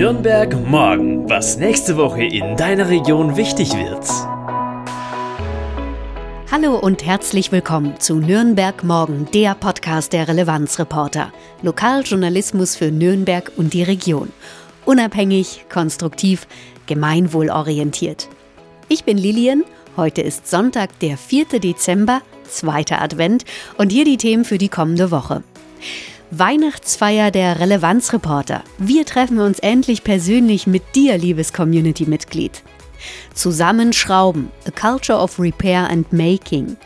Nürnberg morgen, was nächste Woche in deiner Region wichtig wird. Hallo und herzlich willkommen zu Nürnberg morgen, der Podcast der Relevanzreporter. Lokaljournalismus für Nürnberg und die Region. Unabhängig, konstruktiv, gemeinwohlorientiert. Ich bin Lilian. Heute ist Sonntag, der 4. Dezember, zweiter Advent und hier die Themen für die kommende Woche. Weihnachtsfeier der Relevanzreporter. Wir treffen uns endlich persönlich mit dir, liebes Community-Mitglied. Zusammenschrauben, A Culture of Repair and Making.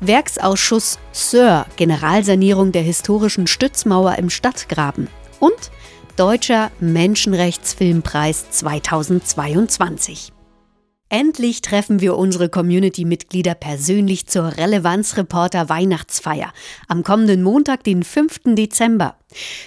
Werksausschuss Sir, Generalsanierung der historischen Stützmauer im Stadtgraben. Und Deutscher Menschenrechtsfilmpreis 2022. Endlich treffen wir unsere Community-Mitglieder persönlich zur Relevanzreporter Weihnachtsfeier am kommenden Montag, den 5. Dezember.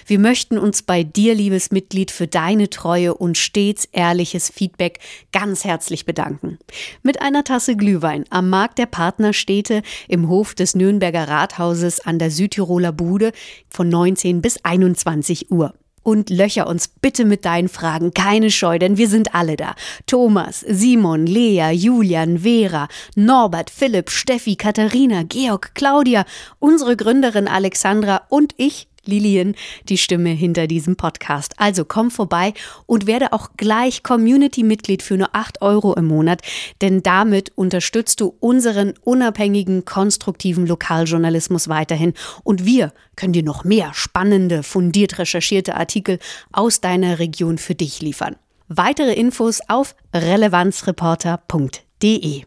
Wir möchten uns bei dir, liebes Mitglied, für deine Treue und stets ehrliches Feedback ganz herzlich bedanken. Mit einer Tasse Glühwein am Markt der Partnerstädte im Hof des Nürnberger Rathauses an der Südtiroler Bude von 19 bis 21 Uhr und löcher uns bitte mit deinen Fragen. Keine Scheu, denn wir sind alle da. Thomas, Simon, Lea, Julian, Vera, Norbert, Philipp, Steffi, Katharina, Georg, Claudia, unsere Gründerin Alexandra und ich, Lilian, die Stimme hinter diesem Podcast. Also komm vorbei und werde auch gleich Community-Mitglied für nur 8 Euro im Monat, denn damit unterstützt du unseren unabhängigen, konstruktiven Lokaljournalismus weiterhin und wir können dir noch mehr spannende, fundiert recherchierte Artikel aus deiner Region für dich liefern. Weitere Infos auf relevanzreporter.de.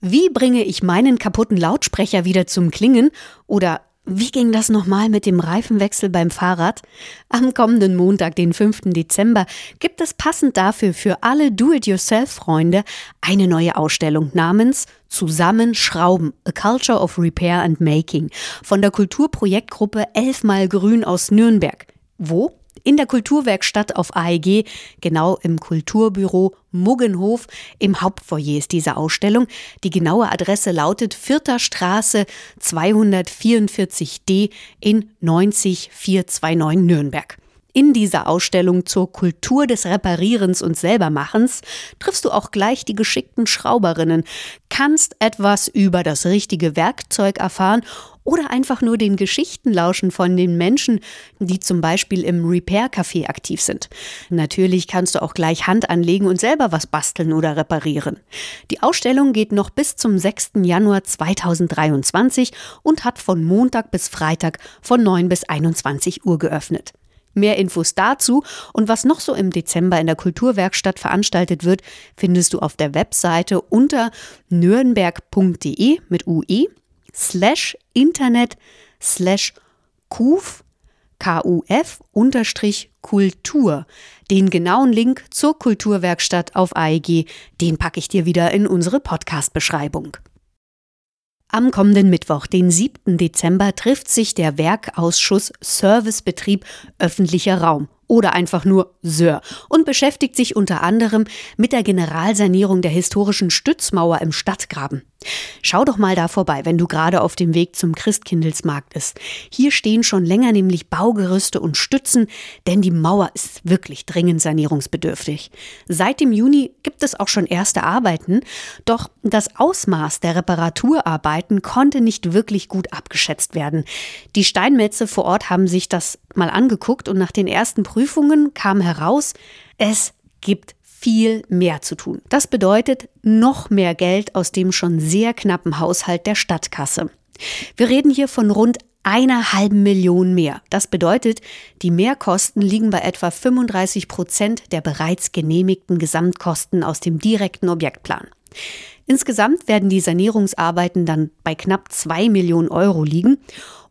Wie bringe ich meinen kaputten Lautsprecher wieder zum Klingen oder wie ging das nochmal mit dem Reifenwechsel beim Fahrrad? Am kommenden Montag, den 5. Dezember, gibt es passend dafür für alle Do-it-yourself-Freunde eine neue Ausstellung namens Zusammenschrauben, A Culture of Repair and Making von der Kulturprojektgruppe Elfmal Grün aus Nürnberg. Wo? In der Kulturwerkstatt auf AEG, genau im Kulturbüro Muggenhof. Im Hauptfoyer ist diese Ausstellung. Die genaue Adresse lautet Vierter Straße 244d in 90429 Nürnberg. In dieser Ausstellung zur Kultur des Reparierens und Selbermachens triffst du auch gleich die geschickten Schrauberinnen, kannst etwas über das richtige Werkzeug erfahren oder einfach nur den Geschichten lauschen von den Menschen, die zum Beispiel im Repair-Café aktiv sind. Natürlich kannst du auch gleich Hand anlegen und selber was basteln oder reparieren. Die Ausstellung geht noch bis zum 6. Januar 2023 und hat von Montag bis Freitag von 9 bis 21 Uhr geöffnet. Mehr Infos dazu und was noch so im Dezember in der Kulturwerkstatt veranstaltet wird, findest du auf der Webseite unter nürnberg.de mit UE slash Internet slash KUF KUF unterstrich Kultur. Den genauen Link zur Kulturwerkstatt auf AEG, den packe ich dir wieder in unsere Podcast-Beschreibung. Am kommenden Mittwoch, den 7. Dezember, trifft sich der Werkausschuss Servicebetrieb öffentlicher Raum oder einfach nur Sir und beschäftigt sich unter anderem mit der Generalsanierung der historischen Stützmauer im Stadtgraben. Schau doch mal da vorbei, wenn du gerade auf dem Weg zum Christkindelsmarkt bist. Hier stehen schon länger nämlich Baugerüste und Stützen, denn die Mauer ist wirklich dringend sanierungsbedürftig. Seit dem Juni gibt es auch schon erste Arbeiten, doch das Ausmaß der Reparaturarbeiten konnte nicht wirklich gut abgeschätzt werden. Die Steinmetze vor Ort haben sich das mal angeguckt und nach den ersten Prüfungen kam heraus, es gibt viel mehr zu tun. Das bedeutet noch mehr Geld aus dem schon sehr knappen Haushalt der Stadtkasse. Wir reden hier von rund einer halben Million mehr. Das bedeutet, die Mehrkosten liegen bei etwa 35 Prozent der bereits genehmigten Gesamtkosten aus dem direkten Objektplan. Insgesamt werden die Sanierungsarbeiten dann bei knapp zwei Millionen Euro liegen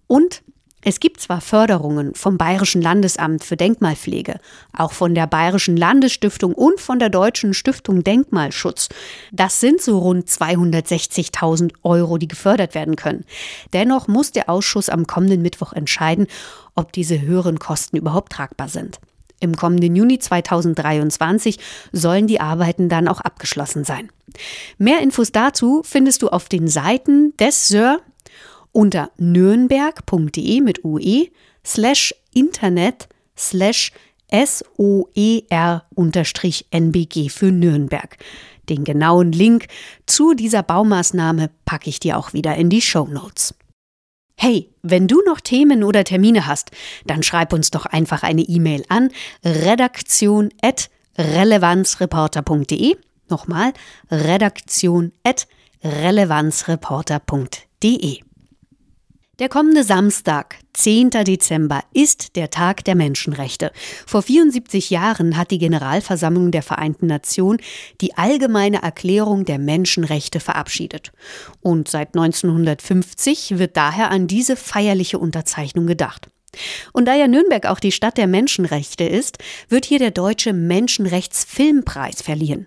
und es gibt zwar Förderungen vom Bayerischen Landesamt für Denkmalpflege, auch von der Bayerischen Landesstiftung und von der Deutschen Stiftung Denkmalschutz. Das sind so rund 260.000 Euro, die gefördert werden können. Dennoch muss der Ausschuss am kommenden Mittwoch entscheiden, ob diese höheren Kosten überhaupt tragbar sind. Im kommenden Juni 2023 sollen die Arbeiten dann auch abgeschlossen sein. Mehr Infos dazu findest du auf den Seiten des SÖR, unter nürnberg.de mit UE slash Internet slash SOER-NBG für Nürnberg. Den genauen Link zu dieser Baumaßnahme packe ich dir auch wieder in die Show Notes. Hey, wenn du noch Themen oder Termine hast, dann schreib uns doch einfach eine E-Mail an redaktion.relevanzreporter.de. Nochmal, redaktion.relevanzreporter.de. Der kommende Samstag, 10. Dezember, ist der Tag der Menschenrechte. Vor 74 Jahren hat die Generalversammlung der Vereinten Nationen die Allgemeine Erklärung der Menschenrechte verabschiedet. Und seit 1950 wird daher an diese feierliche Unterzeichnung gedacht. Und da ja Nürnberg auch die Stadt der Menschenrechte ist, wird hier der Deutsche Menschenrechtsfilmpreis verliehen.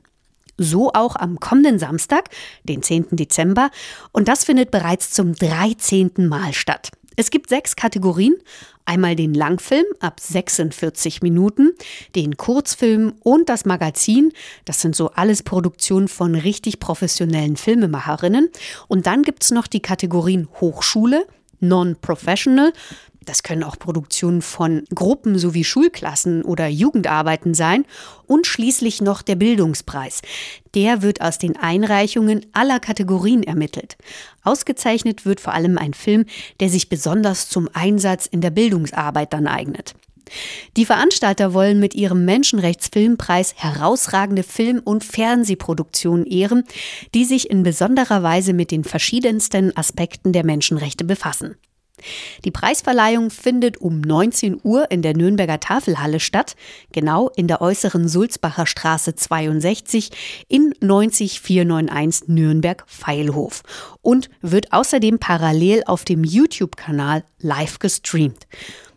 So auch am kommenden Samstag, den 10. Dezember. Und das findet bereits zum 13. Mal statt. Es gibt sechs Kategorien. Einmal den Langfilm ab 46 Minuten, den Kurzfilm und das Magazin. Das sind so alles Produktionen von richtig professionellen Filmemacherinnen. Und dann gibt es noch die Kategorien Hochschule, Non-Professional, das können auch Produktionen von Gruppen sowie Schulklassen oder Jugendarbeiten sein. Und schließlich noch der Bildungspreis. Der wird aus den Einreichungen aller Kategorien ermittelt. Ausgezeichnet wird vor allem ein Film, der sich besonders zum Einsatz in der Bildungsarbeit dann eignet. Die Veranstalter wollen mit ihrem Menschenrechtsfilmpreis herausragende Film- und Fernsehproduktionen ehren, die sich in besonderer Weise mit den verschiedensten Aspekten der Menschenrechte befassen. Die Preisverleihung findet um 19 Uhr in der Nürnberger Tafelhalle statt, genau in der äußeren Sulzbacher Straße 62 in 90491 Nürnberg-Feilhof und wird außerdem parallel auf dem YouTube-Kanal live gestreamt.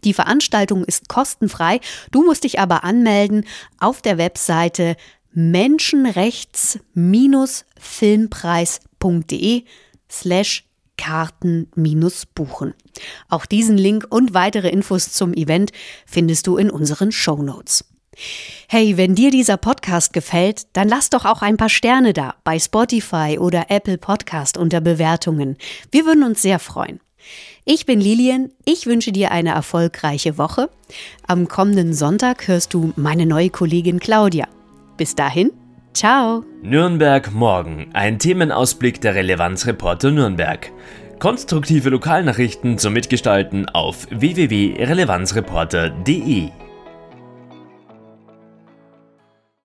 Die Veranstaltung ist kostenfrei, du musst dich aber anmelden auf der Webseite menschenrechts-filmpreis.de slash Karten-Buchen. Auch diesen Link und weitere Infos zum Event findest du in unseren Show Notes. Hey, wenn dir dieser Podcast gefällt, dann lass doch auch ein paar Sterne da bei Spotify oder Apple Podcast unter Bewertungen. Wir würden uns sehr freuen. Ich bin Lilian, ich wünsche dir eine erfolgreiche Woche. Am kommenden Sonntag hörst du meine neue Kollegin Claudia. Bis dahin, ciao. Nürnberg morgen, ein Themenausblick der Relevanzreporter Nürnberg. Konstruktive Lokalnachrichten zum Mitgestalten auf www.relevanzreporter.de